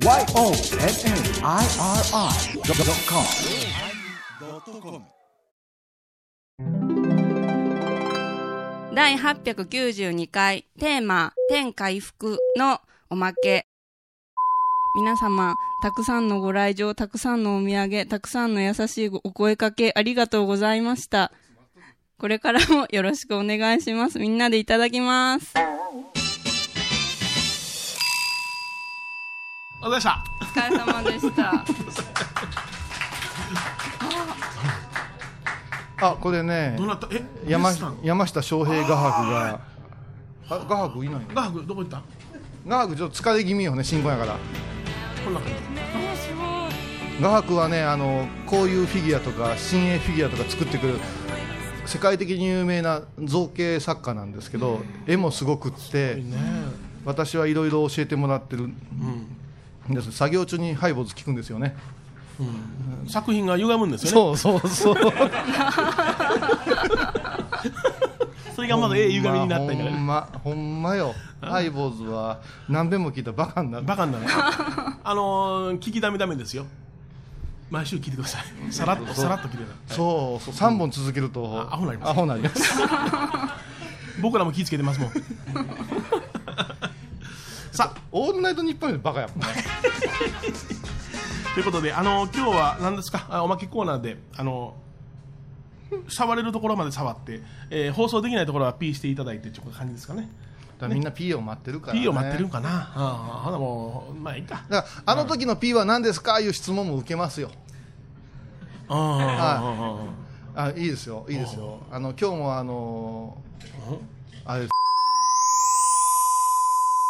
YONNIRI.com 第892回テーマ「天回復」のおまけ。皆様たくさんのご来場たくさんのお土産たくさんの優しいお声かけありがとうございました。これからもよろしくお願いします。みんなでいただきます。お疲れ様でした。お疲れ様でした。あこれねどうなった？え？山山下翔平画伯があ画伯いないの？画伯どこ行った？画伯ちょっと疲れ気味よね新婚やから。こんな感画伯はねあのこういうフィギュアとか新鋭フィギュアとか作ってくる世界的に有名な造形作家なんですけど絵もすごくってじね。私はいろいろ教えてもらってる。んです。作業中にハイボーズ聞くんですよね。作品が歪むんですよね。そうそうそう。それがまだええ歪みになったんだから。ほんまほんまよ。ハイボーズは何遍も聞いたらバカになる。バカになる。あのー聞きだめだめですよ。毎週聞いてください。さらっとさらっと聞いてください。そうそう。3本続けると。あアホになります。アホになります。僕らも気ぃつけてますもんさあオールナイトニッポンよりバカやもんね。ということで、あの今日は何ですか、あおまけコーナーで、あの触れるところまで触って、えー放送できないところは P していただいてという感じですかね。だみんな P を待ってるから、ね、P を待ってるんかな、ああほなもう、まあいいか。だからあの時の P は何ですかいう質問も受けますよ。ああい。いですよいいですよ。あの今日もあのあれ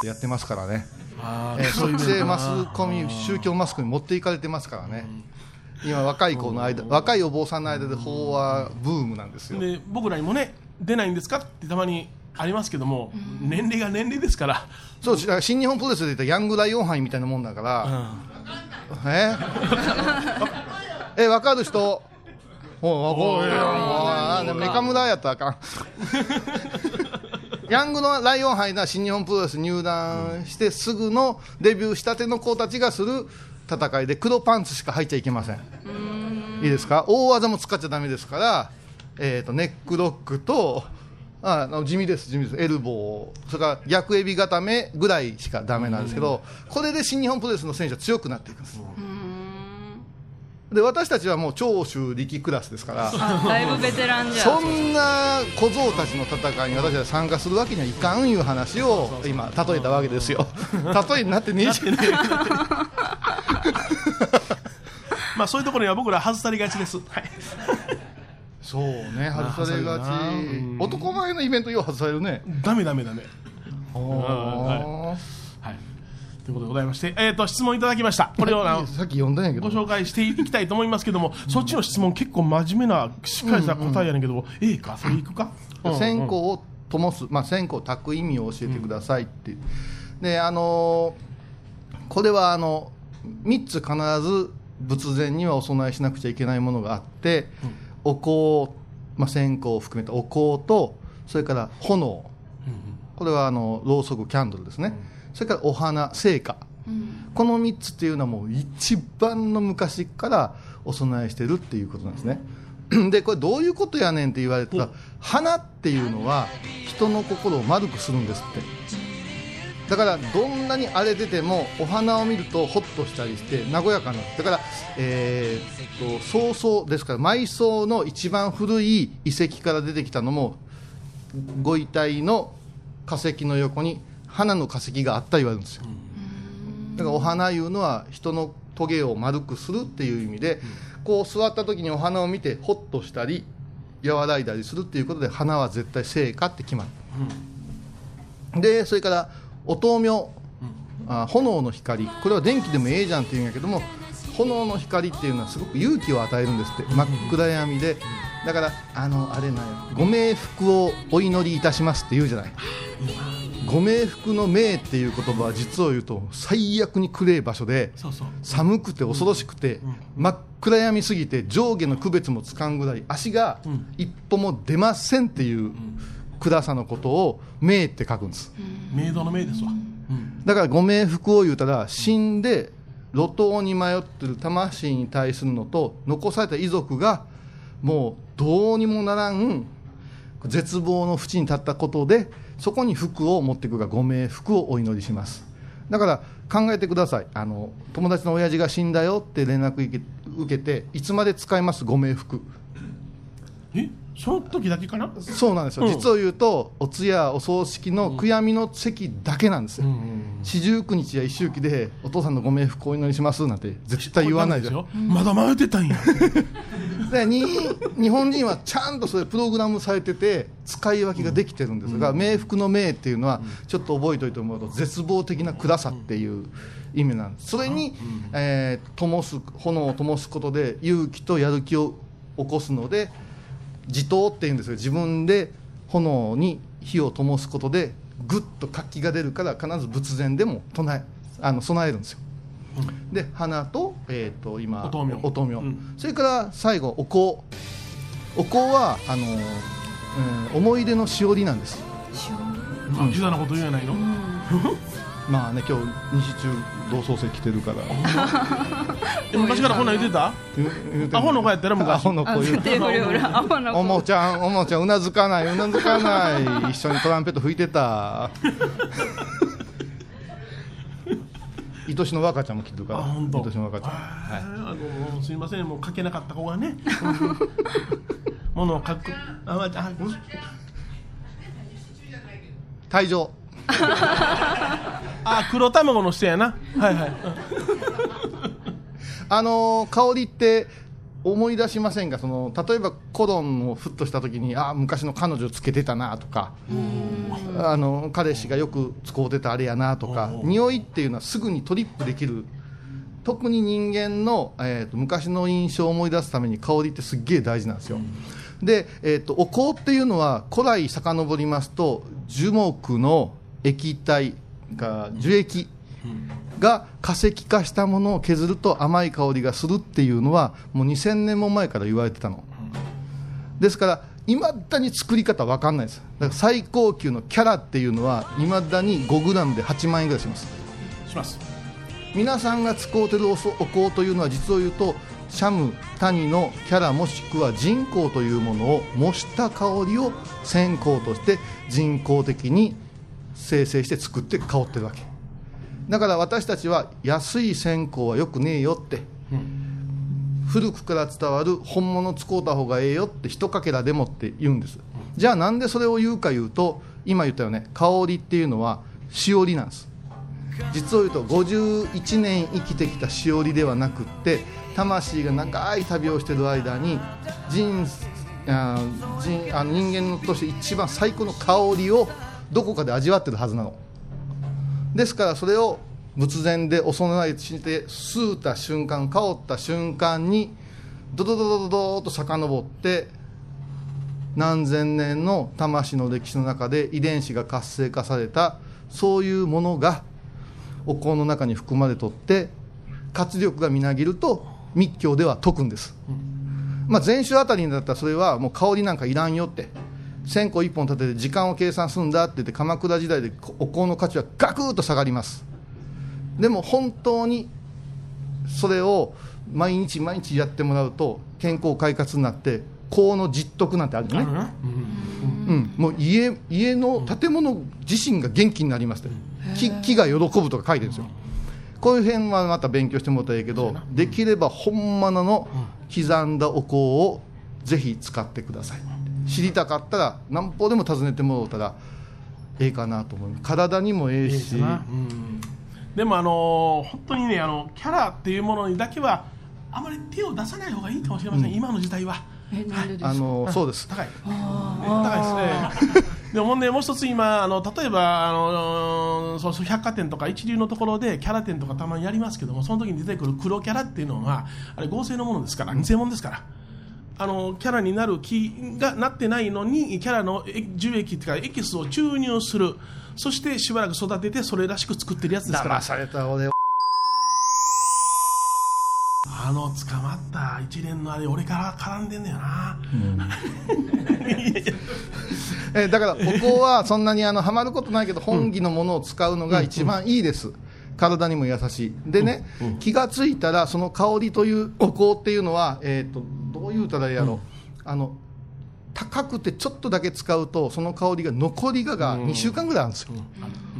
やってますからね、ああえーそういうそっちへマスコミ宗教マスコミ持っていかれてますからね。今若い子の間若いお坊さんの間で法話ブームなんですよ。で僕らにもね、出ないんですか？ってたまにありますけども、年齢が年齢ですから、そうだから新日本プロレスで言ったらヤングライオン杯みたいなもんだから、え？え分かる人？おい分かる。よあでもメカ村やったらあかんヤングのライオン杯な新日本プロレス入団してすぐのデビューしたての子たちがする戦いで黒パンツしか履いちゃいけません。いいですか？大技も使っちゃだめですから、えー、とネックロックとああの地味です地味です。エルボー。それから逆エビ固めぐらいしかだめなんですけどこれで新日本プロレスの選手は強くなっていくんですで私たちはもう長州力クラスですから あだいぶベテランじゃそんな小僧たちの戦いに私たちは参加するわけにはいかんいう話を今例えたわけですよ。例えになってねえじゃん まあそういうところには僕ら外されがちです。はい。そうね外されがち。男前のイベントよう外されるね。ダメダメダメ。あはい。ということでございまして、えっ、と質問いただきました。これをあのさっき読んだんやけど。ご紹介していきたいと思いますけども、そっちの質問結構真面目なしっかりした答えやねんけど、ええか？それいくか？線香を灯す、まあ、線香を焚く意味を教えてくださいって。いう、であのーこれはあの3つ必ず仏前にはお供えしなくちゃいけないものがあって、お香、まあ、線香を含めたお香とそれから炎、これはあのろうそくキャンドルですね、それからお花聖火、この3つっていうのはもう一番の昔からお供えしてるっていうことなんですね。でこれどういうことやねんって言われたら花っていうのは人の心を丸くするんですって。だからどんなに荒れててもお花を見るとホッとしたりして和やかな。だから、えーっと曹操ですから埋葬の一番古い遺跡から出てきたのもご遺体の化石の横に花の化石があった言われるんですよ。だからお花いうのは人のトゲを丸くするっていう意味で、こう座った時にお花を見てホッとしたり和らいだりするっていうことで花は絶対聖火って決まる、でそれからお灯明、あ炎の光。これは電気でもええじゃんっていうんやけども炎の光っていうのはすごく勇気を与えるんですって。真っ暗闇で。だからあのあれなんやご冥福をお祈りいたしますって言うじゃないご冥福の冥っていう言葉は実を言うと最悪に暗い場所で。寒くて恐ろしくて、真っ暗闇すぎて上下の区別もつかんぐらい足が一歩も出ませんっていう暗さのことを冥って書くんです。明道の明ですわ。だからご冥福を言うたら死んで路頭に迷ってる魂に対するのと残された遺族がもうどうにもならん絶望の淵に立ったことでそこに服を持っていくがご冥福をお祈りします。だから考えてください。あの友達の親父が死んだよって連絡受け受けていつまで使いますご冥福。えその時だけかな？そうなんですよ、うん。実を言うとお通夜お葬式の悔やみの席だけなんですよ、四十九日や一周忌でお父さんのご冥福をお祈りしますなんて絶対言わないですよ。まだ迷ってたんや。でに日本人はちゃんとそれプログラムされてて使い分けができてるんですが、冥福の冥っていうのはちょっと覚えておいてもらうと絶望的な暗さっていう意味なんです。それに、えー灯す炎を灯すことで勇気とやる気を起こすので自灯っていうんですよ。自分で炎に火を灯すことでぐっと活気が出るから必ず仏前でも唱えあの備えるんですよ。で花と,、えー、と今お灯明うん。それから最後お香。お香はあの、うん思い出のしおりなんですあキザなこと言うやないの？まあね今日西中同窓生来てるから。え昔からこんなん言ってた。アホの子やったら昔。アホの子言う おもちゃんおもちゃんうなずかないうなずかない。一緒にトランペット吹いてた。愛しの若ちゃんも来てるから。愛しの若ちゃん、はい、あのすいません。もう書けなかった子がね。ものを書く。あまああ退場あ黒卵の人やな。はいはい。あのー香りって思い出しませんがその例えばコロンをふっとした時にああ昔の彼女つけてたなとか。あの彼氏がよく使うてたあれやなとか。匂いっていうのはすぐにトリップできる。特に人間の、えーと昔の印象を思い出すために香りってすっげえ大事なんですよ、で、えー、とお香っていうのは古来遡りますと樹木の液体が樹液が化石化したものを削ると甘い香りがするっていうのはもう2000年も前から言われてたの。ですからいまだに作り方わかんないです。だから最高級のキャラっていうのはいまだに 5g で8万円ぐらいします。します。皆さんが使うてるおそお香というのは実を言うとシャム谷のキャラもしくは人工というものを模した香りを線香として人工的に生成して作って香ってるわけ。だから私たちは安い線香はよくねえよって、古くから伝わる本物使うた方がええよって一かけらでもって言うんです。じゃあなんでそれを言うか言うと今言ったよね香りっていうのはしおりなんです。実を言うと51年生きてきたしおりではなくって魂が長い旅をしてる間に人あ人あの人間として一番最高の香りをどこかで味わってるはずなの。ですからそれを仏前でお供えして吸うた瞬間香った瞬間にドドドドドドーと遡って何千年の魂の歴史の中で遺伝子が活性化されたそういうものがお香の中に含まれとって活力がみなぎると密教では説くんです、まあ、前週あたりにだったらそれはもう香りなんかいらんよって。線香一本立てて時間を計算するんだって言って鎌倉時代でお香の価値はガクッと下がります。でも本当にそれを毎日毎日やってもらうと健康快活になって香の実徳なんてあるよねうん、もう家家の建物自身が元気になりますって。木木が喜ぶとか書いてるんですよ。こういう辺はまた勉強してもらったらいいけどできれば本物の刻んだお香をぜひ使ってください知りたかったら何歩でも訪ねてもらうたらええかなと思います。体にもええいいでしうん。でもあのー本当にねあのキャラっていうものにだけはあまり手を出さない方がいいかもしれません、今の時代は。えなんでですか？あのそうです。高い、ね高いですね。でもほんでもう一つ今あの例えばあのそうそう百貨店とか一流のところでキャラ店とかたまにやりますけどもその時に出てくる黒キャラっていうのはあれ合成のものですから偽物ですからあのキャラになる気がなってないのにキャラのえ樹液っていうかエキスを注入する。そしてしばらく育ててそれらしく作ってるやつですから。騙された俺あの捕まった一連のあれ俺から絡んでんだよな、えーだからお香はそんなにあのハマることないけど本気のものを使うのが一番いいです、体にも優しい。でね、気がついたらその香りというお。香っていうのは、えー、とどう言うたらいいやろ、あの高くてちょっとだけ使うとその香りが残りがが2週間ぐらいあるんですよ、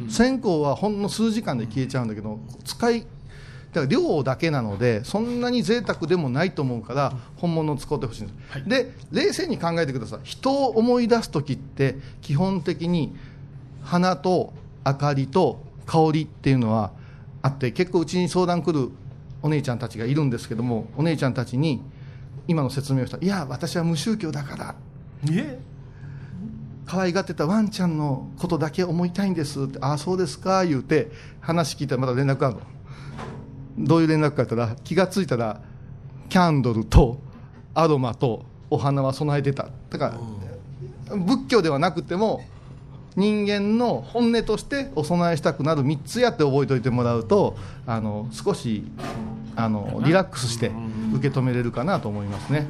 線香はほんの数時間で消えちゃうんだけど使いだから量だけなのでそんなに贅沢でもないと思うから本物を使ってほしいんです、はい。で冷静に考えてください。人を思い出す時って基本的に花と明かりと香りっていうのはあって結構うちに相談来るお姉ちゃんたちがいるんですけどもお姉ちゃんたちに今の説明をした。いや私は無宗教だから。え。可愛がってたワンちゃんのことだけ思いたいんです。ってああそうですか。言うて話聞いたらまだ連絡あるの。どういう連絡か言ったら気がついたらキャンドルとアロマとお花は備えてた。だから仏教ではなくても人間の本音としてお供えしたくなる3つやって覚えておいてもらうとあの少しあのリラックスして受け止めれるかなと思いますね。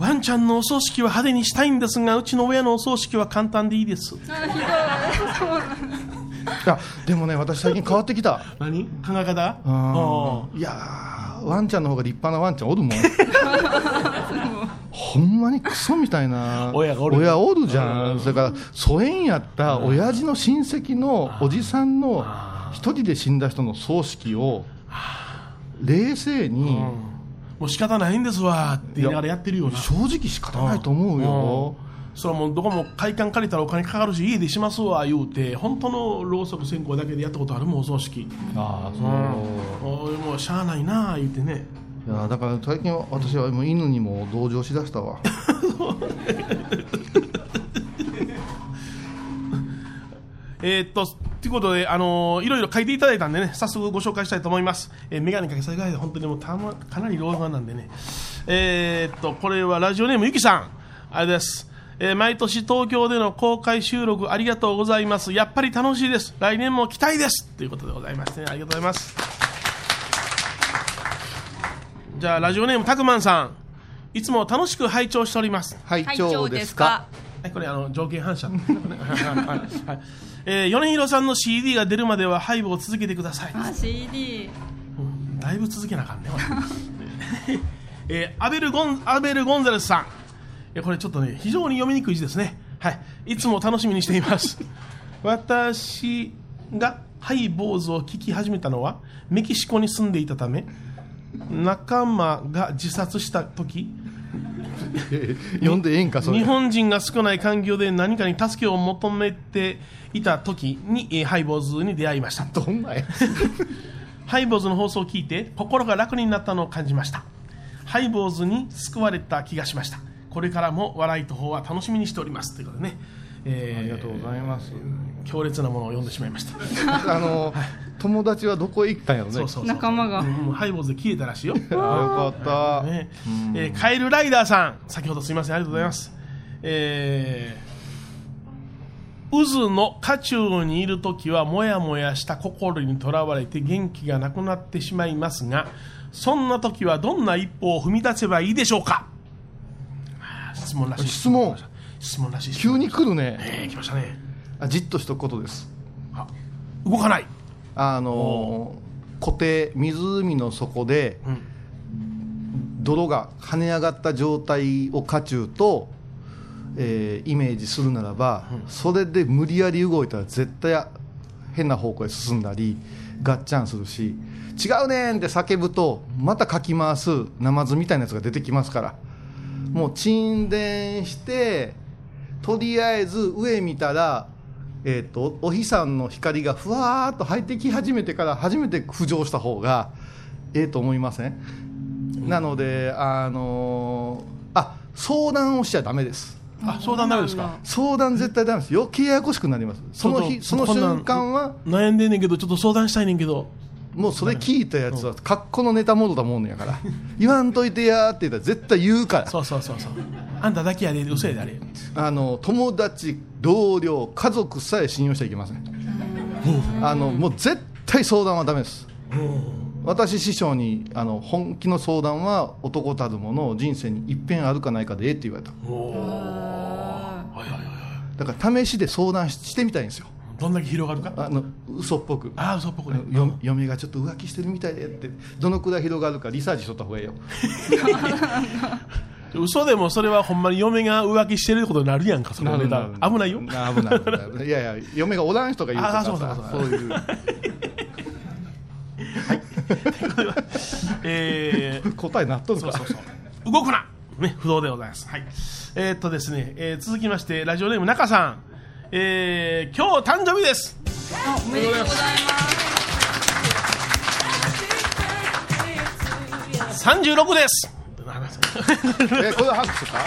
ワンちゃんのお葬式は派手にしたいんですがうちの親のお葬式は簡単でいいです。い。やでもね私最近変わってきた。何？考え方？あーいやーワンちゃんの方が立派なワンちゃんおるもん ほんまにクソみたいな親がおる。親おるじゃん。それから疎遠やった親父の親戚のおじさんの一人で死んだ人の葬式を冷静にうん。もう仕方ないんですわって言いながらやってるような。正直仕方ないと思うよ。それはもうどこも会館借りたらお金かかるし家でしますわ言うて本当のろうそく線香だけでやったことあるもんお葬式。ああそう。おいもうしゃあないなあ言うてねいやだから最近は私はもう犬にも同情しだしたわ。えっとということで、あのーいろいろ書いていただいたんでね早速ご紹介したいと思います、えー、眼鏡かけさせてください本当にもうた、ま、かなり老眼なんでね。えーっとこれはラジオネームゆきさん。あれです。えー毎年東京での公開収録ありがとうございます。やっぱり楽しいです。来年も期待です。ということでございますねありがとうございます。じゃあラジオネームたくまんさんいつも楽しく拝聴しております拝はい聴ですか？はい、これあの条件反射。はいはいえー米広さんの CD が出るまではハイブを続けてください。あ CD うんだいぶ続けなあかんね。えーアベルゴンアベルゴンザレスさん。えーこれちょっとね非常に読みにくい字ですね。はい。いつも楽しみにしています。私がハイボーズを聞き始めたのはメキシコに住んでいたため仲間が自殺した時？読んでええんかそれ。日本人が少ない環境で何かに助けを求めていた時に、えーハイボーズに出会いました。どんなやハイボーズの放送を聞いて心が楽になったのを感じました。ハイボーズに救われた気がしました。これからも笑いと方は楽しみにしております。ということでね、えーありがとうございます。強烈なものを読んでしまいました。あの友達はどこへ行ったんやろね？そうそうそう。仲間が。うんハイボーズで消えたらしいよ。あよかった、ね。えーカエルライダーさん。先ほどすみませんありがとうございます。えー渦の渦中にいる時はもやもやした心にとらわれて元気がなくなってしまいますがそんな時はどんな一歩を踏み出せばいいでしょうか？あー質問らしい質問。質問らしい急に来るね。えー来ましたね。あじっとしとくことです。あ動かない、あのー固定湖の底でうん。泥が跳ね上がった状態を渦中と、えーイメージするならば、それで無理やり動いたら絶対変な方向へ進んだりガッチャンするし違うねんって叫ぶとまたかき回すナマズみたいなやつが出てきますから。もう沈殿してとりあえず上見たら、えー、とお日さんの光がふわーっと入ってき始めてから初めて浮上した方がええと思いません？なのであのーあ相談をしちゃダメです。あ相談ダメですか？相談絶対ダメです。余計ややこしくなります。その日その瞬間は悩んでんねんけどちょっと相談したいねんけど。もうそれ聞いたやつは格好のネタモードだもんやから。言わんといてやーって言ったら絶対言うから。そうそうそうそうあんただけやで嘘やであれ。あの友達同僚家族さえ信用しちゃいけません。あのもう絶対相談はダメです。私師匠にあの本気の相談は男たるもの人生に一遍あるかないかでええって言われた。だから試しで相談ししてみたいんですよ。どんだけ広がるか？あの嘘っぽく。ああ嘘っぽくね。よ嫁がちょっと浮気してるみたいでって。どのくらい広がるかリサーチしとった方がいいよ 嘘でもそれはほんまに嫁が浮気してることになるやんかそのネタ。危ないよ。危ない危ないいやいや嫁がおらん人が言うからあそうそうさそう。そういう。えー、答えなっとるか。そうそうそう。動くな。ね不動でございます。はい。えー、っとですね、えー続きましてラジオネーム中さん。えー、今日誕生日です。あおめでとうございます。36ですえこれは拍手か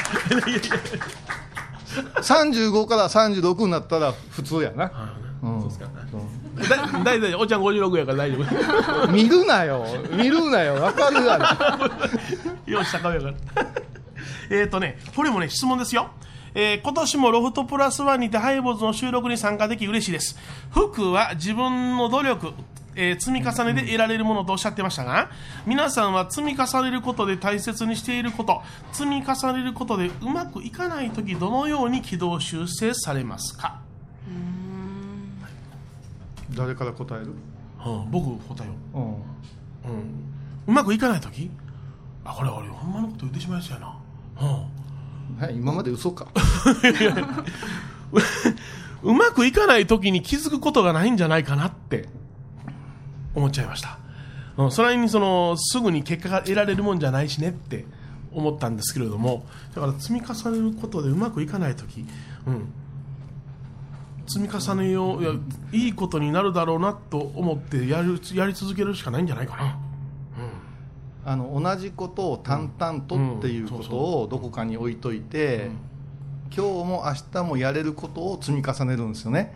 ？35から36になったら普通やな、うん。そうですか。だ大体おっちゃん56やから大丈夫。見るなよ。見るなよ。わかるやろ。よし高めやから。えっとねこれもね質問ですよ。えー今年もロフトプラスワンにてハイボーズの収録に参加でき嬉しいです。服は自分の努力えー積み重ねで得られるものとおっしゃってましたが皆さんは積み重ねることで大切にしていること積み重ねることでうまくいかない時どのように軌道修正されますか、誰から答える？うん、僕答えよう。うん。うまくいかない時？あこれ俺ほんまのこと言ってしまいそうやな、うん、はい今まで嘘か。うまくいかない時に気づくことがないんじゃないかなって思っちゃいました、うん、それにそのすぐに結果が得られるもんじゃないしねって思ったんですけれどもだから積み重ねることでうまくいかない時、うん、積み重ねよういやいいことになるだろうなと思ってやるやり続けるしかないんじゃないかな。あの同じことを淡々とっていうことをどこかに置いといて、今日も明日もやれることを積み重ねるんですよね、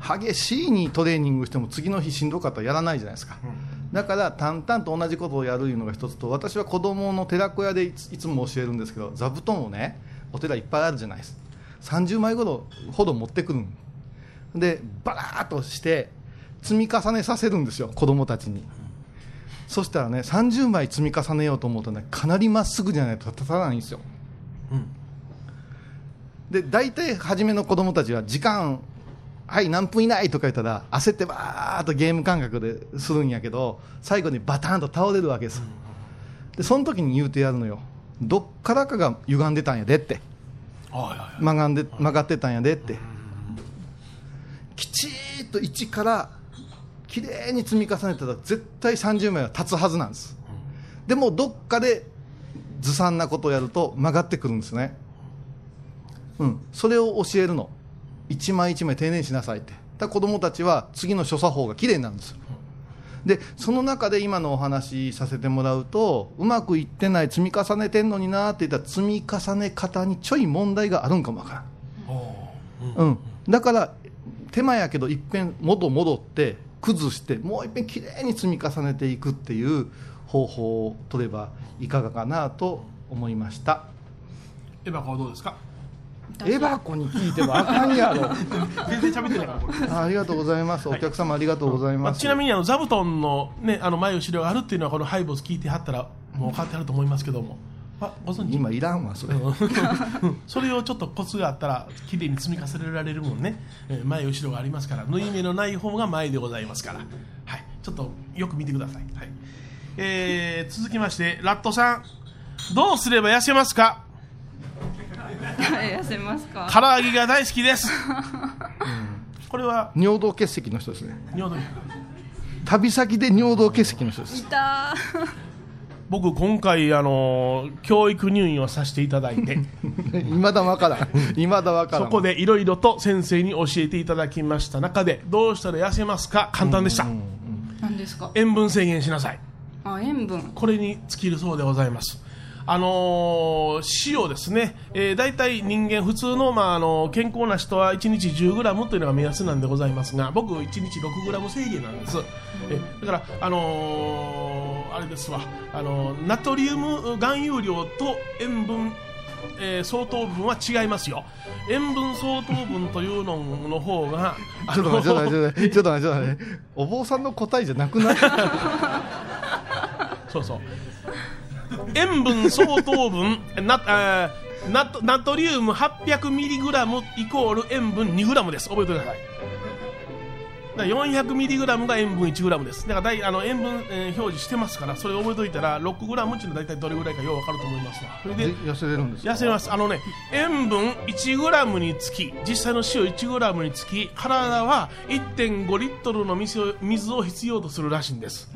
激しいにトレーニングしても次の日しんどかったらやらないじゃないですか、だから淡々と同じことをやるいうのが一つと私は子供の寺子屋でいつも教えるんですけど座布団をねお寺いっぱいあるじゃないです。30枚ほどほど持ってくるん。でバラーっとして積み重ねさせるんですよ子供たちに。そしたらね30枚積み重ねようと思うとねかなりまっすぐじゃないと立たないんですよ。うん。で大体初めの子供たちは時間はい何分以内とか言ったら焦ってバーっとゲーム感覚でするんやけど最後にバターンと倒れるわけです。でその時に言うてやるのよ。どっからかが歪んでたんやでって。曲がんで曲がってたんやでって。きちーっと1からきれいに積み重ねたら絶対30枚は立つはずなんです。でもどっかでずさんなことをやると曲がってくるんですね。うん。それを教えるの一枚一枚丁寧にしなさいって。だ子供たちは次の所作法がきれいになるんですよ。でその中で今のお話しさせてもらうとうまくいってない積み重ねてんのになって言ったら積み重ね方にちょい問題があるんかもわからん。うん。うん、だから手間やけどいっぺん元戻って崩してもういっぺんきれいに積み重ねていくっていう方法を取ればいかがかなと思いました。エバコはどうですか？エバコに聞いてもあかんやろ。全然喋ってないからこれ。あありがとうございます。お客様ありがとうございまあ、ます、ちなみにあの座布団の,、ね、あの前後ろがあるっていうのはこのハイボーズ聞いてはったらもう分かってはると思いますけども、あ、ご存知？今いらんわそれ。うん。それをちょっとコツがあったらきれいに積み重ねられるもんね。えー前後ろがありますから縫い目のない方が前でございますから、はい、ちょっとよく見てください、はい。えー続きましてラットさん。どうすれば痩せますか？痩せますか？唐揚げが大好きです、これは尿道結石の人ですね。尿道旅先で尿道結石の人です。いた僕今回あの教育入院をさせていただいて。未だわからん。未だわからん。そこでいろいろと先生に教えていただきました中でどうしたら痩せますか？簡単でした、何ですか？塩分制限しなさい。あ塩分。これに尽きるそうでございますあのー塩ですね、えー、大体人間普通の,、まあ、あの健康な人は1日 10g というのが目安なんでございますが僕1日 6g 制限なんです。えだからあのーあれですわ、あのーナトリウム含有量と塩分えー相当分は違いますよ。塩分相当分というのの方があちょっと待って、ちょっと待って、ちょっと待って、お坊さんの答えじゃなくない？そうそう塩分相当分なナトナトリウム 800mg イコール塩分 2g です。覚えてください。だから 400mg が塩分 1g です。だから大あの塩分、えー表示してますからそれ覚えといたら 6g っていうのは大体どれぐらいかよう分かると思いますわ。それでで痩せれるんですか？痩せます。あのね塩分 1g につき実際の塩 1g につき体は1.5リットルの水を水を必要とするらしいんです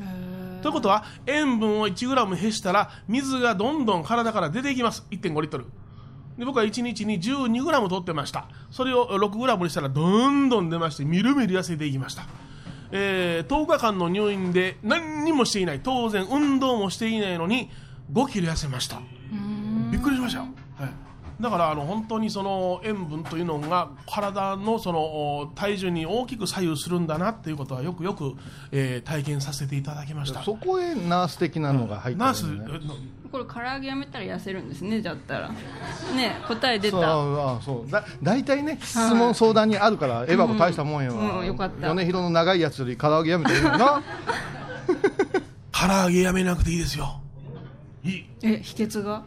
ということは塩分を 1g 減したら水がどんどん体から出ていきます。1.5リットル。で僕は1日に 12g 取ってました。それを 6g にしたらどんどん出ましてみるみる痩せていきました。えー10日間の入院で何にもしていない。当然運動もしていないのに5キロ痩せました。びっくりしましたよ、はい、だからあの本当にその塩分というのが体のそのお体重に大きく左右するんだなっていうことはよくよく、えー体験させていただきました。そこへナース的なのが入ってるナース、これ唐揚げやめたら痩せるんですねじゃったら。ね答え出そうたあそう。だ大体ね質問相談にあるからエバコ大したもんよ、うんうんよかった。米広の長いやつより唐揚げやめたらいいのな？唐揚げやめなくていいですよ。いい。え秘訣が？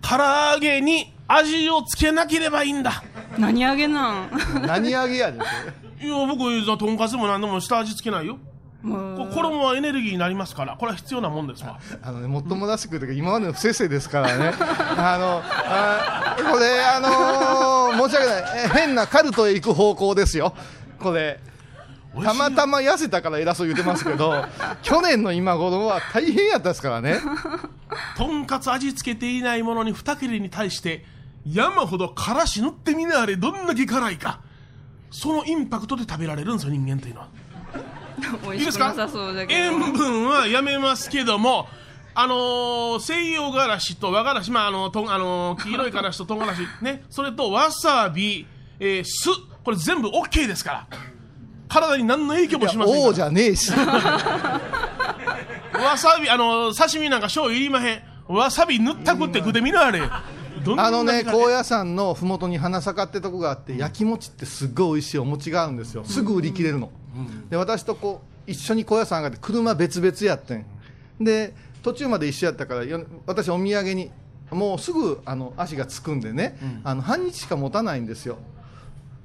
唐揚げに味をつけなければいいんだ。何揚げなん？何揚げやでいや僕とんかつも何でも下味つけないよ。衣はエネルギーになりますからこれは必要なもんですわあ。のね、もっともらしくというか、今までの不正々ですからね、あのあこれ、あのー申し訳ない。え、変なカルトへ行く方向ですよ、これ、たまたま痩せたから偉そう言ってますけど、去年の今頃は大変やったですからね、とんかつ味付けていないものに二切れに対して山ほどからし塗ってみなあれどんだけ辛いか。そのインパクトで食べられるんですよ人間というのは。美いいですか味しくなさそうだけど。塩分はやめますけどもあのー西洋辛子と和辛子、まああのとんあのー黄色い辛子と唐辛子、ね、それとわさび、えー酢、これ全部 OK ですから、体に何の影響もしません王じゃねえし、わさび、あの刺身なんか醤油いりまへん。わさび塗ったくって食ってみなあれ。あのね、高野山のふもとに花咲かってとこがあって、焼き餅ってすっごい美味しいお餅があるんですよ、すぐ売り切れるの。で、私とこう一緒に高野山上がって、車別々やってん。で、途中まで一緒やったから、よ私、お土産に、もうすぐあの足がつくんでね、あの半日しか持たないんですよ。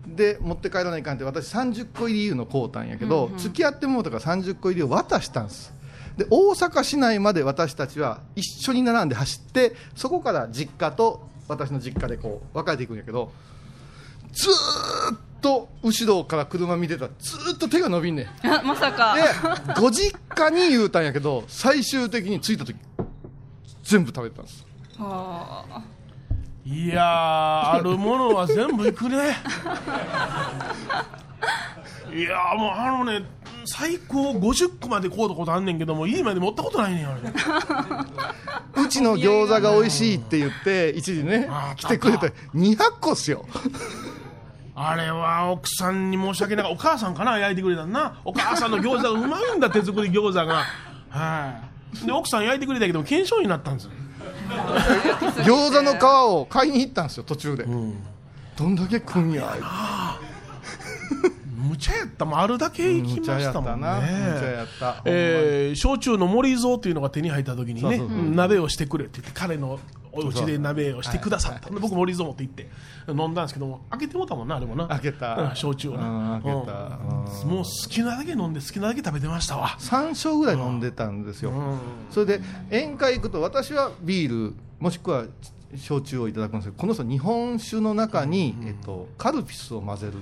で持って帰らないかんって私30個入りの買うたんやけど、付き合ってもうたから30個入りを渡したんです。で大阪市内まで私たちは一緒に並んで走ってそこから実家と私の実家でこう分かれていくんやけどずーっと後ろから車見てたらずーっと手が伸びんねん。あまさか。でご実家に言うたんやけど最終的に着いた時全部食べてたんです。はあいやー、あるものは全部いくね。いやーもうあのね、最高50個まで買うたことあんねんけども、家まで持ったことないねん、あれ。うちの餃子が美味しいって言って一時ね来てくれて200個っすよあれは奥さんに申し訳ない。お母さんかな、焼いてくれたんな。お母さんの餃子がうまいんだ、手作り餃子が。はい。で、奥さん焼いてくれたけど、検証になったんですよ。餃子の皮を買いに行ったんですよ途中で、どんだけ食うんやむちゃやった。もんあるだけ行きましたもんね。えー焼酎の森蔵というのが手に入った時にねそうそうそう。うん鍋をしてくれって言って彼のお家で鍋をしてくださった。で僕森蔵持って行って飲んだんですけども開けてもうたもんなあれもな。開けた。うん焼酎をな。うん開けた。うん。もう好きなだけ飲んで好きなだけ食べてましたわ。3升ぐらい飲んでたんですよ、うん。それで宴会行くと私はビールもしくは焼酎をいただくんですけどこの人日本酒の中に、えっと、カルピスを混ぜる。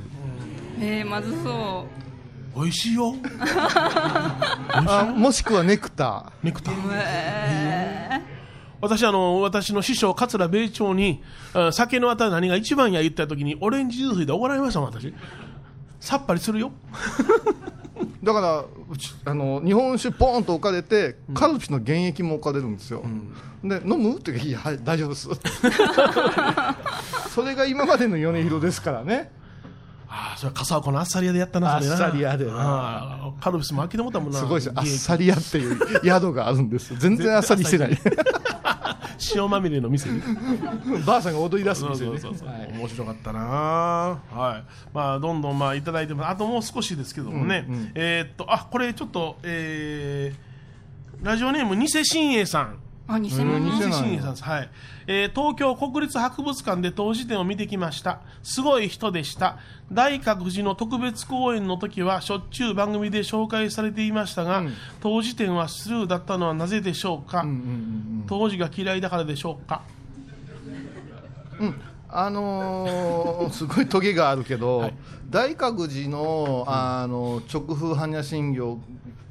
えー、まずそ美味しいよ。あもしくはネクタネクタうえ私あの私の師匠桂米朝にあ酒のあたり何が一番や言った時にオレンジジュースで怒られましたもん私。さっぱりするよ。ー だからうちあの日本酒ポーンと置かれて、カルピスの原液も置かれるんですよ、で飲むって言うはい大丈夫です。それが今までの米広ですからね。ああそれは笠岡のあっさり屋でやったなあっさり屋でな。ああカルピスも飽きてもったもんなすごいです。よあっさり屋っていう宿があるんです。よ全然あっさりしてない 塩まみれの店に。ばあさんが踊り出すそう店ねそうそうそう、はい。面白かったな。はい。まあどんどんまあいただいてます。あともう少しですけどもね、うんうんえーっとあこれちょっとえーラジオネーム偽新栄さんあ、偽うん物。さんです、はい。えー東京国立博物館で当時展を見てきました。すごい人でした。大覚寺の特別公演の時はしょっちゅう番組で紹介されていましたが、うん。当時展はスルーだったのはなぜでしょうか、うんうんうん当時が嫌いだからでしょうか？うん。うんあのー すごいトゲがあるけど、はい。大覚寺のあの直風般若心経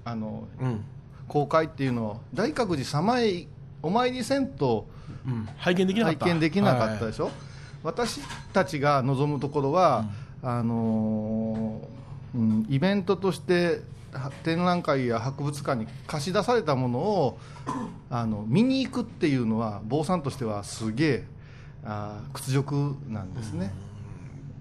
あのうん、公開っていうのは大覚寺様へお参りせんとうん、拝見できなかった。拝見できなかったはいでしょ、私たちが望むところは、あのーうん、イベントとしては展覧会や博物館に貸し出されたものをあの見に行くっていうのは坊さんとしてはすげえ屈辱なんですね、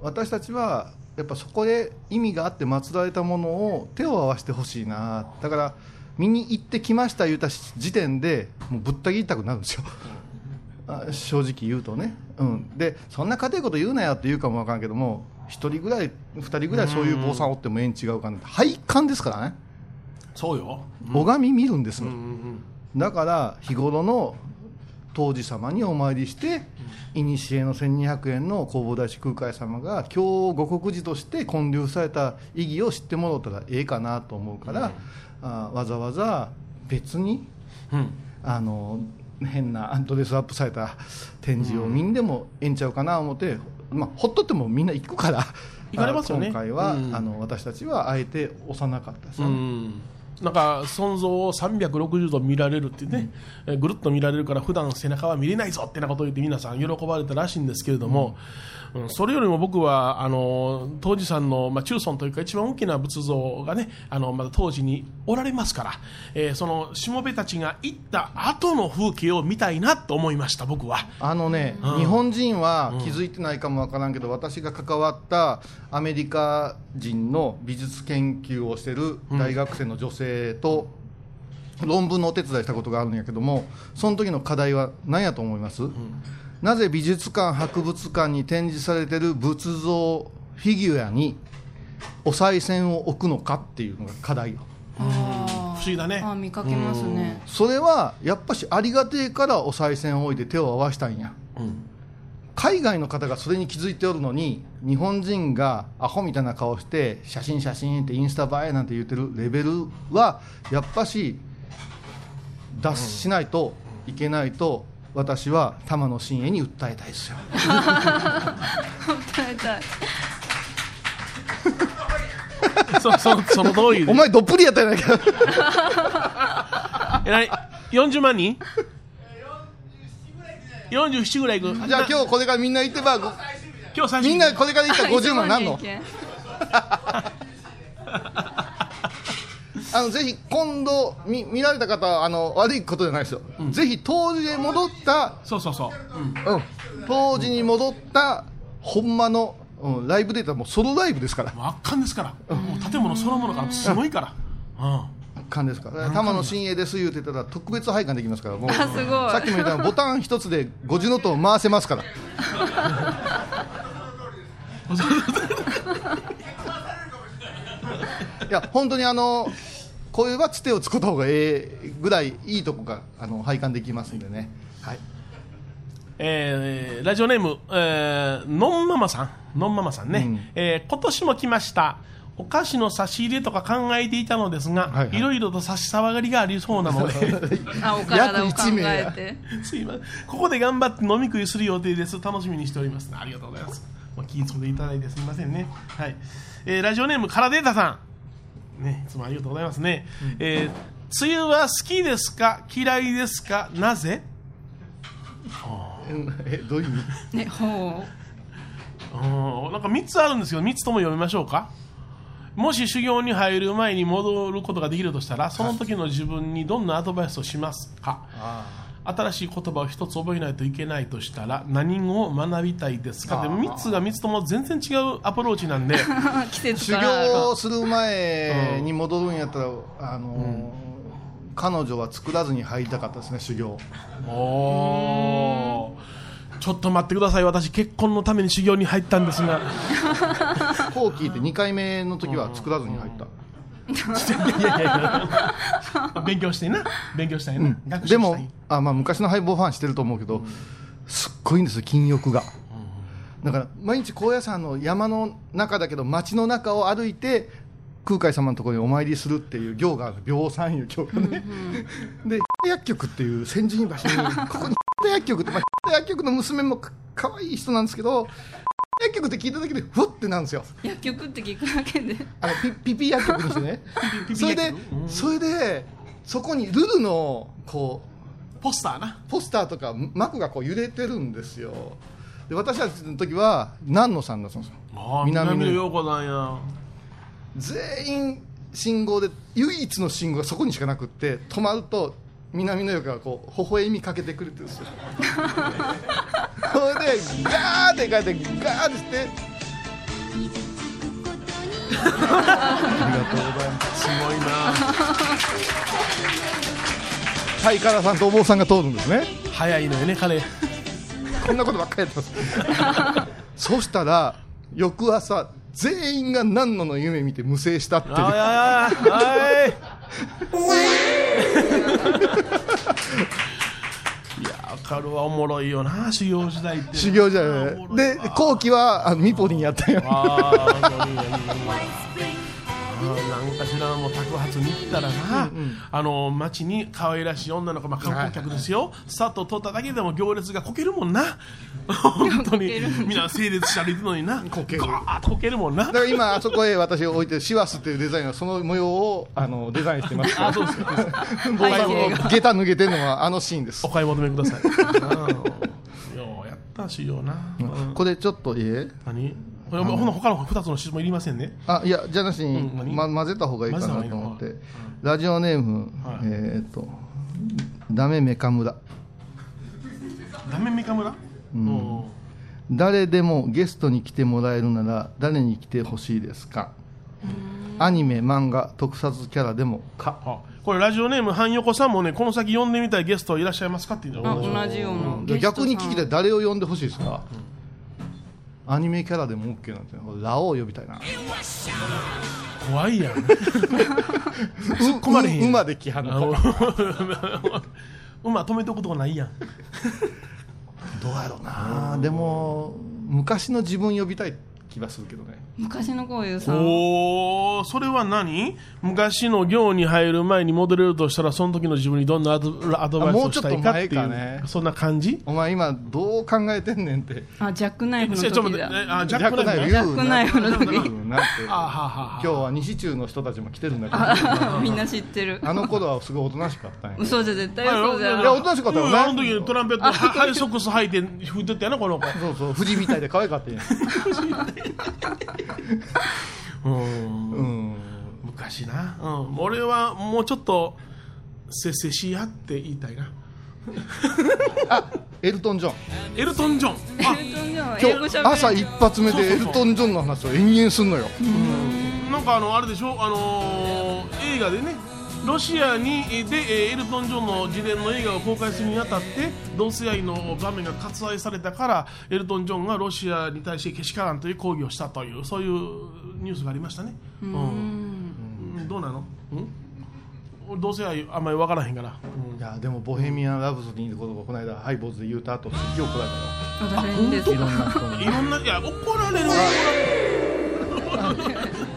私たちはやっぱそこで意味があって祀られたものを手を合わせてほしいな。だから見に行ってきました言った時点でもうぶった切りたくなるんですよ。あ正直言うとね、うん、でそんな家庭こと言うなよって言うかもわからんけども1人ぐらい2人ぐらいそういう坊さんおってもええん違うかなって。拝観ですからね。そうよ、拝み見るんですよ、うんうんだから日頃の当時様にお参りして古の1200円の弘法大師空海様が今日護国寺として建立された意義を知ってもらったらええかなと思うから、あわざわざ別にうん。うんあの変なドレスアップされた展示を見んでもええんちゃうかな思って、まあ、ほっとってもみんな行くから行かれますよね。あ今回は、うん。あの私たちはあえて押さなかったですうんなんか存像を360度見られるってね、えぐるっと見られるから普段背中は見れないぞってなことを言って皆さん喜ばれたらしいんですけれども、うん。それよりも僕はあの当時さんの、まあ、中尊というか一番大きな仏像がねあのまだ当時におられますから、えーそのしもべたちが行った後の風景を見たいなと思いました僕は。あのね、うん。日本人は気づいてないかもわからんけど、私が関わったアメリカ人の美術研究をしてる大学生の女性と、論文のお手伝いしたことがあるんやけどもその時の課題は何やと思います、なぜ美術館博物館に展示されてる仏像フィギュアにお賽銭を置くのかっていうのが課題よ。あ不思議だね。あ、見かけますね。それはやっぱしありがてえからお賽銭を置いて手を合わしたんや。うん海外の方がそれに気づいておるのに日本人がアホみたいな顔して写真写真ってインスタ映えなんて言ってるレベルはやっぱし脱しないといけないと私は玉野真栄に訴えたいですよ。訴えたい。そ そその通りでお前どっぷりやったやないか。え何？40万人？47ぐらい行く。じゃあ今日これからみんな行ってばご今日最初みんなこれから行ったら50万なんのあのぜひ今度見見られた方はあの悪いことじゃないですよ、ぜひ当時へ戻ったそうそうそう、うん。うん、当時に戻ったほんまの、うん、ライブデータもソロライブですから。もう圧巻ですから、もう建物そのものがすごいから、うん勘ですから。玉野真栄です言うてたら特別拝観できますからもうあ、すごい。さっきも言ったようにボタン一つで50ノートを回せますから。いや本当にあのこういうはつてをつくった方がええぐらいいいとこがあの拝観できますんでね。はい。えーラジオネーム、えーのんママさん、のんママさんね、うん。えー今年も来ました。お菓子の差し入れとか考えていたのですが、はいはいいろいろと差し障がりがありそうなので、あ、お体を考。すいません。ここで頑張って飲み食いする予定です。楽しみにしております。ありがとうございます。まあ、気につけていただいてすみませんね。はい。えーラジオネーム、カラデータさん。ね、いつもありがとうございますね。えー梅雨は好きですか？嫌いですか？なぜ？えどういう意味？ね、ほうんなんか3つあるんですけど3つとも読みましょうかもし修行に入る前に戻ることができるとしたらその時の自分にどんなアドバイスをしますか？あ新しい言葉を一つ覚えないといけないとしたら何を学びたいですか？でも3つが3つとも全然違うアプローチなんで。修。行する前に戻るんやったら、あのー彼女は作らずに入りたかったですね修行。おー。ちょっと待ってください。私結婚のために修行に入ったんですが 後期って2回目の時は作らずに入った。いやいやいや勉強してな。勉強したいな、学習でもあ、まあ、昔のハイボーファンしてると思うけど、すっごいんですよ筋力が、だから毎日高野山の山の中だけど街の中を歩いて空海様のところにお参りするっていう行がある秒山いう行がね、で薬局っていう先人場所にここに薬局って、まあ、薬局の娘もかかわいい人なんですけど薬局って聞いただけでふわってなるんですよ。薬局って聞くだけで。あのピピピ薬局にしてね。それでそれでそこにルルのこうポスターな。ポスターとか幕がこう揺れてるんですよ。で私たちの時は南野さんだったんですよ。ああ南野陽子なんや。全員信号で唯一の信号がそこにしかなくって止まると南の横がこう微笑みかけてくれてるんですよ それでガーって書いてガーってして。ありがとうございます。すごいな。タイカラさんとお坊さんが通るんですね。早いのよね彼。こんなことばっかりやってます。そしたら翌朝全員が何のの夢見て無声したっていう。あい やいやはおもろいよな修行時代って。修行じゃないあおもろいでわ。後期はあのミポリンやったよああ、なんかしらもう宅発に行ったらな、あの街に可愛らしい女の子、まあ、観光客ですよ、スタートを取っただけでも行列がこけるもんな、本当に、みんな整列して歩いてるのにな、こける。ガーッとこけるもんな。だ。から今あそこへ私置いてるシワスっていうデザインはその模様をあのデザインしてます。あそうですか。僕下駄脱げてるのはあのシーンです。お買い。求めください。うんようやったしような。うん。これちょっといえ何？ほなほな他の二つの質問いりませんね。あいやじゃなしに、うん何？ま、混ぜた方がいいかなと思って、ラジオネーム、はい。えっ、とダメメカムラダメメカ村？うん。誰でもゲストに来てもらえるなら誰に来てほしいですか？アニメ漫画特撮キャラでもか。あこれラジオネーム半横さんもねこの先呼んでみたいゲストいらっしゃいますかって言う同じようなじゃあゲストさん。逆に聞きたい。誰を呼んでほしいですか、アニメキャラでも OK なんてラオウ呼びたいな。怖いやん。突っ込まれへんう馬で来はんの。か馬止めておくとこないやん。どうやろうな。でも昔の自分呼びたい気がするけどね。昔のこういうさん。おおそれは何？昔の行に入る前に戻れるとしたらその時の自分にどんなアドアドバイスをしたいかっていう。あもうちょっと前かね。そんな感じ？お前今どう考えてんねんって。あジャックナイフのちょっと時だあジャックナイフジャックナイフ？の時。今日は西中の人たちも来てるんだけど。あみんな知ってる。あの頃はすごいおとなしかったんや嘘じゃ絶対嘘じゃいやおとなしかったよね。うんあの時トランペットは ハイソックス履いて吹いてったよなこの子。そうそう富士みたいで可愛かったんや うん。うん。昔な、うん、俺はもうちょっとせっせしやって言いたいな。あエルトン・ジョンエルトン・ジョン今日朝一発目でエルトン・ジョンの話を延々すんのよ。なんかあのあれでしょ？あのー映画でねロシアにでえーエルトン・ジョンの自伝の映画を公開するにあたって同性愛の場面が割愛されたからエルトン・ジョンがロシアに対してけしからんという抗議をしたというそういうニュースがありましたね。うん。うん。どうなの？うん？同性愛あんまり分からへんから、うん。いやでも「ボヘミアン・ラブソディ」のことがこの間ハイボーズで言うた後すっげえ怒られたよ。誰にですいろんな人にいろんないや怒られる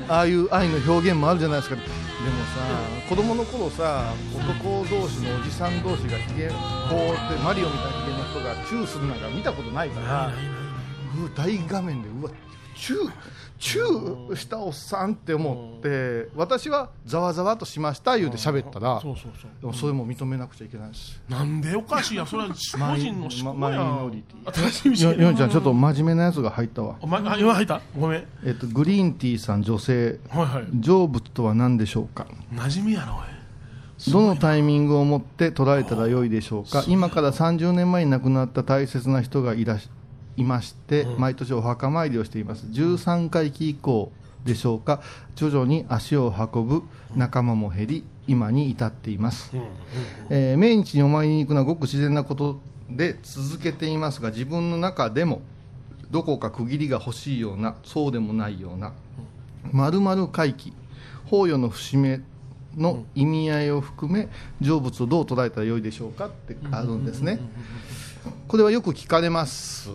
ああいう愛の表現もあるじゃないですかでもさ子供の頃さ男同士のおじさん同士がひげこうってマリオみたいなひげの人がチューするなんか見たことないからうわ大画面でうわチューチューしたおっさんって思って私はざわざわとしました言うて喋ったらそうそうそう。でもそれも認めなくちゃいけないですなんでおかしいやんそれは 個人の思考マイやノリティ。新しいよよんちゃんちょっと真面目なやつが入ったわ。お前あ今入った？ごめん。えっとグリーンティーさん女性。はいはい。成仏とは何でしょうか？馴染みやなおい。どのタイミングをもって捉えたらよいでしょうか？今から30年前に亡くなった大切な人がいらしいまして、毎年お墓参りをしています。13回忌以降でしょうか。徐々に足を運ぶ仲間も減り今に至っています、えー命日にお参りに行くのはごく自然なことで続けていますが自分の中でもどこか区切りが欲しいようなそうでもないような丸々回帰法要の節目の意味合いを含め成仏をどう捉えたらよいでしょうかってあるんですね。これはよく聞かれます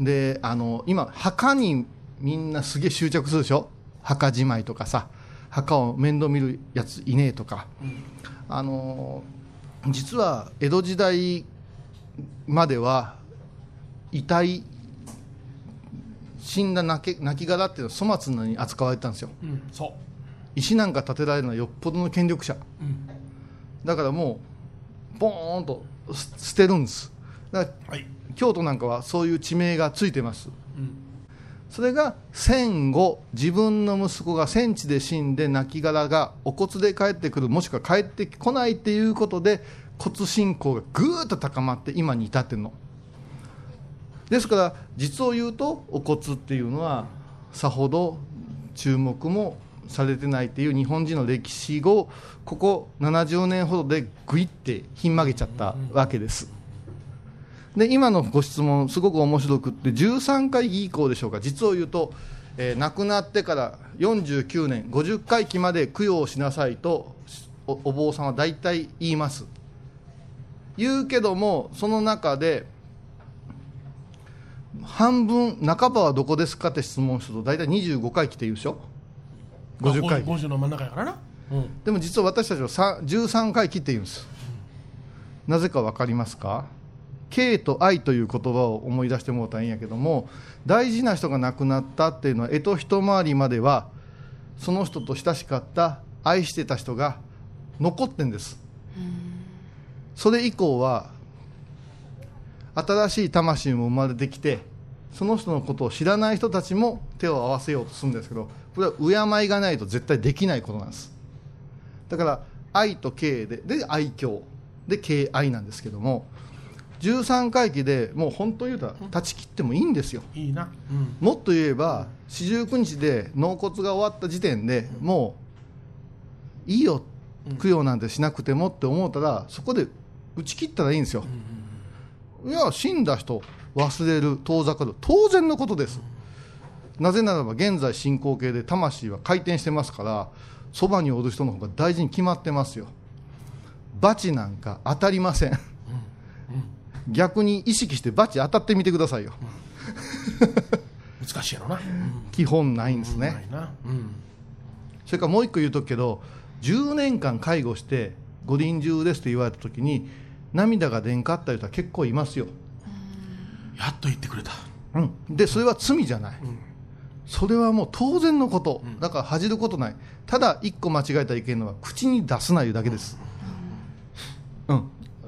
であの今墓にみんなすげえ執着するでしょ？墓じまいとかさ墓を面倒見るやついねえとか、あの実は江戸時代までは遺体死んだ亡き亡骸っていうのは粗末なに扱われてたんですよ。うんそう。石なんか建てられるのはよっぽどの権力者。うん。だからもうボーンとす捨てるんです。だからはい京都なんかはそういう地名がついてます。うんそれが戦後自分の息子が戦地で死んで亡骸がお骨で帰ってくるもしくは帰ってこないっていうことで骨信仰がぐーっと高まって今に至ってるの。ですから実を言うとお骨っていうのはさほど注目もされてないっていう日本人の歴史をここ70年ほどでグイってひん曲げちゃったわけです。で今のご質問すごく面白くって13回忌以降でしょうか。実を言うと、えー亡くなってから49年50回忌まで供養しなさいとおお坊さんは大体言います。言うけどもその中で半分半ばはどこですかって質問すると大体25回忌って言うでしょ。50回。忌50の真ん中やからな。うん。でも実は私たちはさ13回忌って言うんです。なぜか分かりますか？敬と愛という言葉を思い出してもらったらいいんやけども大事な人が亡くなったっていうのは干支一回りまではその人と親しかった愛してた人が残ってんです。それ以降は新しい魂も生まれてきてその人のことを知らない人たちも手を合わせようとするんですけどこれは敬いがないと絶対できないことなんです。だから愛と敬でで愛嬌。で敬愛なんですけども13回忌でもう本当言うたら断ち切ってもいいんですよ。いいな。うん。もっと言えば四十九日で納骨が終わった時点でもういいよ供養なんてしなくてもって思ったらそこで打ち切ったらいいんですよ、いや死んだ人忘れる遠ざかる。当然のことです。なぜならば現在進行形で魂は回転してますからそばにおる人の方が大事に決まってますよ。罰なんか当たりません逆に意識して罰当たってみてくださいよ。難しいやろな。うん基本ないんですね、うんそれからもう一個言うとくけど10年間介護して五輪中ですと言われた時に涙が出んかった人は結構いますよ、やっと言ってくれた。うん、でそれは罪じゃない、それはもう当然のこと、だから恥じることない。ただ一個間違えたらいけんのは口に出すないうだけです、うん、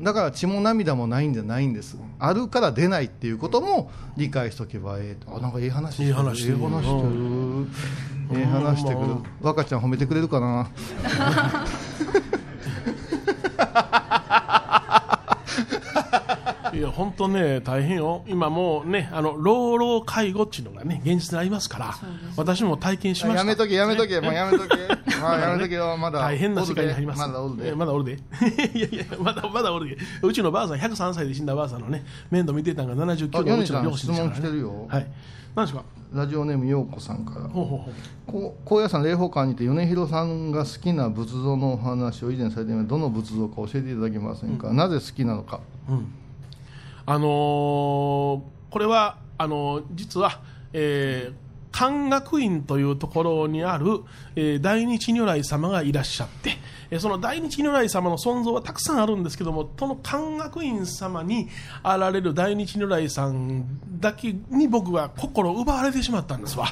だから血も涙もないんじゃないんです。あるから出ないっていうことも理解しとけばええと。あなんかええ話してる。いい話してる。ええ話してる。ええ話してくる。若ちゃん褒めてくれるかな？いや本当ね大変よ。今もうねあの老老介護っていうのがね現実にありますから私も体験しました。やめとけやめとけもうやめとけ。ま あやめとけよ。まだ大変な世界に入ります。まだおるで。えまだおるで。いやいやまだまだおるで。うちのばあさん103歳で死んだばあさんのね面倒見てたんが79あのうちの両親質ですから、ね、問来てるよ。はい。何ですか？ラジオネームようこさんから。高野山霊宝館にて米広さんが好きな仏像のお話を以前されていどの仏像か教えていただけませんか、なぜ好きなのか。うんあのーこれはあのー実は、えー漢学院というところにある、えー大日如来様がいらっしゃって、その大日如来様の存在はたくさんあるんですけども、その漢学院様にあられる大日如来さんだけに僕は心を奪われてしまったんですわ。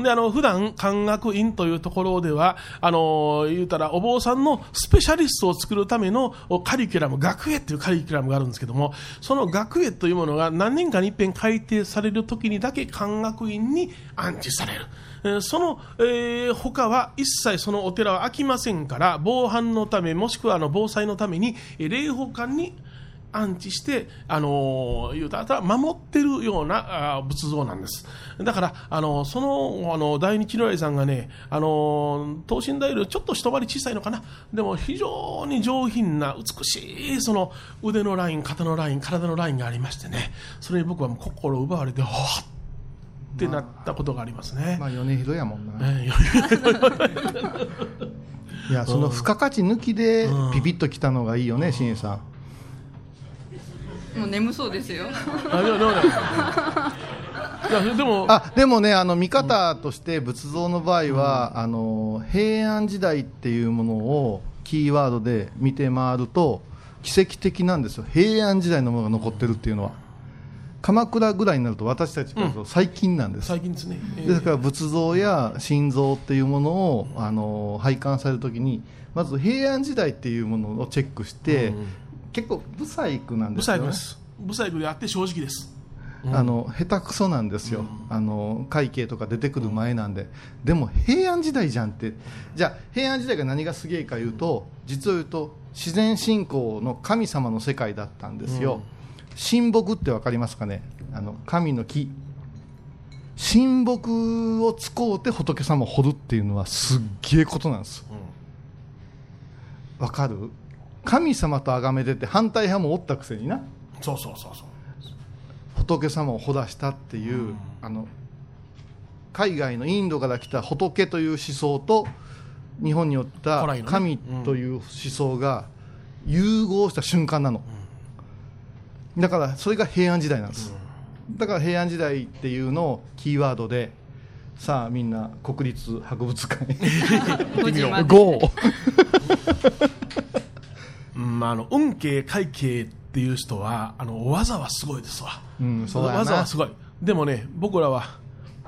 んで、あの、普段、漢学院というところでは、あの、言うたら、お坊さんのスペシャリストを作るためのカリキュラム、学園っていうカリキュラムがあるんですけども、その学園というものが何年かに一遍改定されるときにだけ漢学院に安置される。その、えー他は一切そのお寺は空きませんから、防犯のため、もしくはあの防災のために、霊宝館に安置して、あのー言うたら、守ってるようなあ仏像なんです。だから、あのーその、あの、大日如来さんがね、あの等身大よりちょっと一回り小さいのかな。でも、非常に上品な、美しい、その、腕のライン、肩のライン、体のラインがありましてね、それに僕はもう心を奪われて、はっってなったことがありますね。まあ米広やもんな、えーい。やその付加価値抜きでピピッときたのがいいよね新栄さん。もう眠そうですよ。あでもでもでも。あでもねあの見方として仏像の場合は、うん、あの平安時代っていうものをキーワードで見て回ると奇跡的なんですよ。平安時代のものが残ってるっていうのは鎌倉ぐらいになると私たちからと最近なんです、最近ですね、えー、ですから仏像や神像っていうものをあの拝観されるときにまず平安時代っていうものをチェックして、うん、結構ブサイクなんですよ、ね、ブサイクであって正直です。あの下手くそなんですよ、うん、あの会計とか出てくる前なんで、でも平安時代じゃんって、じゃあ、平安時代が何がすげえかいうと、実を言うと、自然信仰の神様の世界だったんですよ、神木って分かりますかね、あの神の木、神木を使うて仏様を掘るっていうのはすっげえことなんです。わ、かる？神様と崇めてて反対派もおったくせにな。そうそうそうそう。仏様をほだしたっていう、うん、あの海外のインドから来た仏という思想と日本によった神という思想が融合した瞬間なの、だからそれが平安時代なんです、だから平安時代っていうのをキーワードでさあみんな国立博物館へ。行ってみよう GO! うん、あの運慶会計っていう人はあの技はすごいですわ、うん、そう技はすごい。でもね僕らは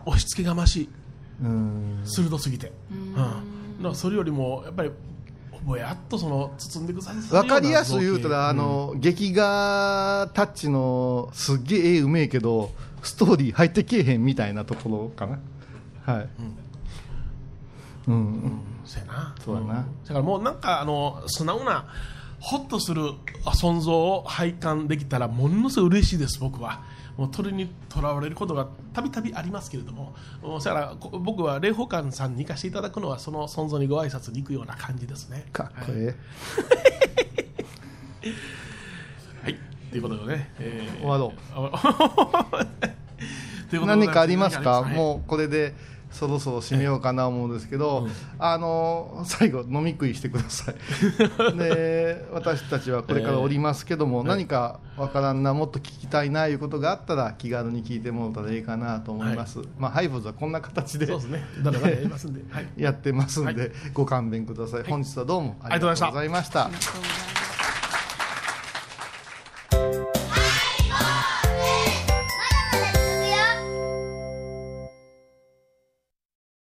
押し付けがましい。鋭すぎて、うん、それよりもやっぱりぼやっとその包んでくさ分かりやすく言うたら、あの、うん、劇画タッチのすっげえ絵うめえけどストーリー入ってけえへんみたいなところかな。はい。うん、うん、うん、そうやな。そうやな、だからもうなんかあの素直なほっとする存像を拝観できたらものすごい嬉しいです、僕は。もう鳥にとらわれることがたびたびありますけれども、だから僕は霊宝館さんに行かせていただくのは、その存像にご挨拶に行くような感じですね。かっこいい。はい、はい、ということでね、えー、終わろ う。何かありますか、はい、もうこれで。そろそろ締めようかな思うんですけど、うん、あの最後飲み食いしてください。で私たちはこれからおりますけども、えー、何かわからんなもっと聞きたいないうことがあったら気軽に聞いてもらったらいいかなと思います、はい、まあハイボーズはこんな形でそうですね。誰かやりますんで、はい、やってますんで、はい、ご勘弁ください、本日はどうもありがとうございました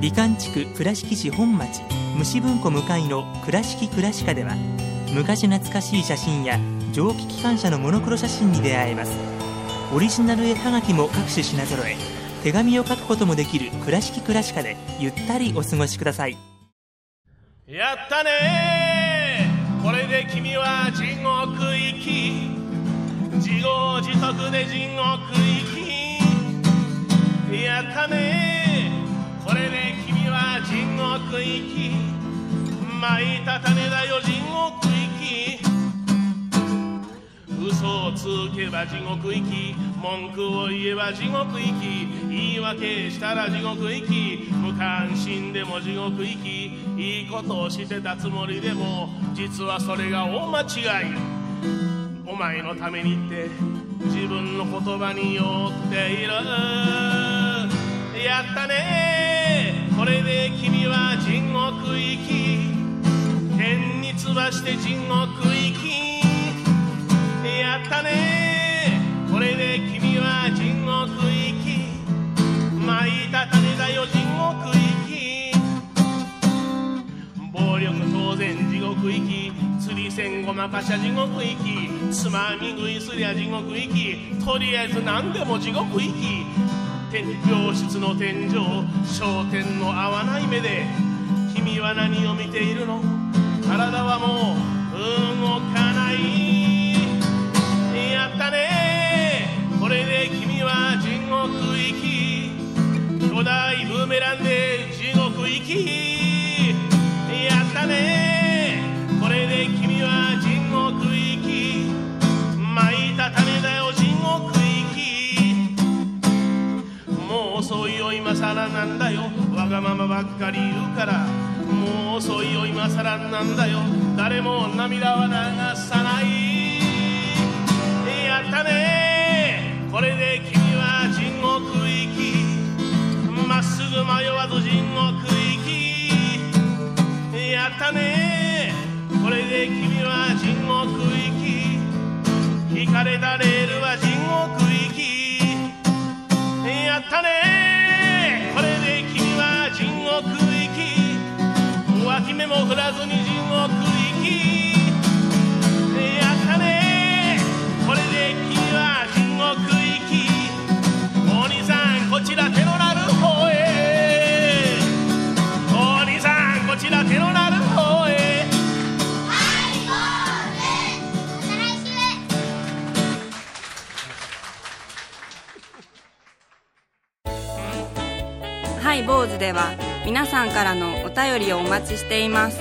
美観地区倉敷市本町虫文庫向かいの「倉敷倉歯科」では昔懐かしい写真や蒸気機関車のモノクロ写真に出会えます。オリジナル絵はがきも各種品揃え手紙を書くこともできる「倉敷倉歯科」でゆったりお過ごしください。やったね！これで君は地獄行き。自業自得で地獄行き。やったね！これでは地獄行きまいた種だよ地獄行き。嘘をつけば地獄行き文句を言えば地獄行き言い訳したら地獄行き無関心でも地獄行きいいことをしてたつもりでも実はそれが大間違い。お前のためにって自分の言葉に酔っている。やったねこれで君は地獄行き。天につばして地獄行き。やったね。これで君は地獄行き。まいた種だよ地獄行き。暴力当然地獄行き。釣り線ごまかしゃ地獄行き。つまみ食いすりゃ地獄行き。とりあえず何でも地獄行き。病室の天井焦点の合わない目で君は何を見ているの？体はもう動かない。やったね。これで君は地獄行き。巨大ブーメランで地獄行き。遅いよ今さらなんだよ。わがままばっかり言うから。もう遅いよ今さらなんだよ。誰も涙は流さない。やったね。これで君は地獄行き。まっすぐ迷わず地獄行き。やったね。これで君は地獄行き。引かれたレールは地獄行き。やったね。き脇目も振らずに地獄行き。やったね。これで君は地獄行き。お兄さんこちら手のなる方へ。お兄さんこちら手のなる方へ。ハイボーズでは皆さんからのお便りをお待ちしています。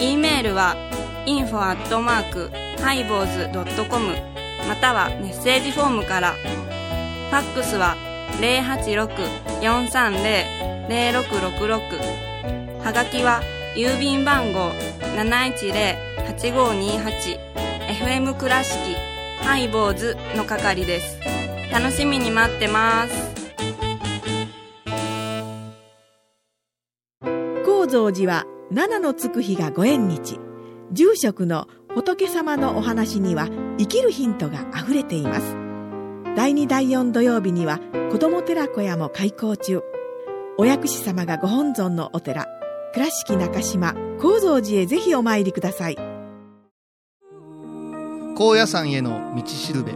e メールは info アットマークハイボーズドットコムまたはメッセージフォームから。ファックスは086-430-0666はがきは郵便番号 710-8528FM 倉敷ハイボーズの係です。楽しみに待ってます。高蔵寺は七のつく日がご縁日。住職の仏様のお話には生きるヒントがあふれています。第2第4土曜日には子ども寺小屋も開校中。お薬師様がご本尊のお寺。倉敷中島・高蔵寺へぜひお参りください。高野山への道しるべ。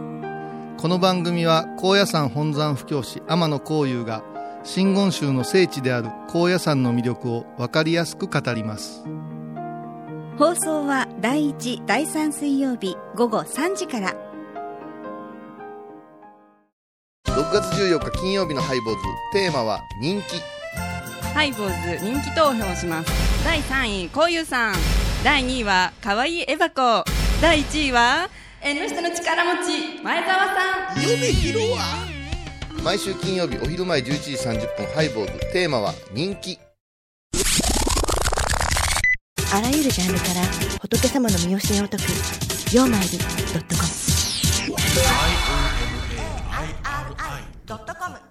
この番組は高野山本山布教師天野幸雄が真言宗の聖地である高野山の魅力を分かりやすく語ります放送は第1第3水曜日午後3時から6月14日金曜日のハイボーズテーマは人気ハイボーズ人気投票します。第3位、こうゆうさん。第2位は、かわいいエバコ。第1位は、縁の下の力持ち、前澤さん。夢広わ毎週金曜日お昼前11時30分ハイボーズ。テーマは人気。あらゆるジャンルから仏様の身教えを解く「曜マイルドットコム」ドットコム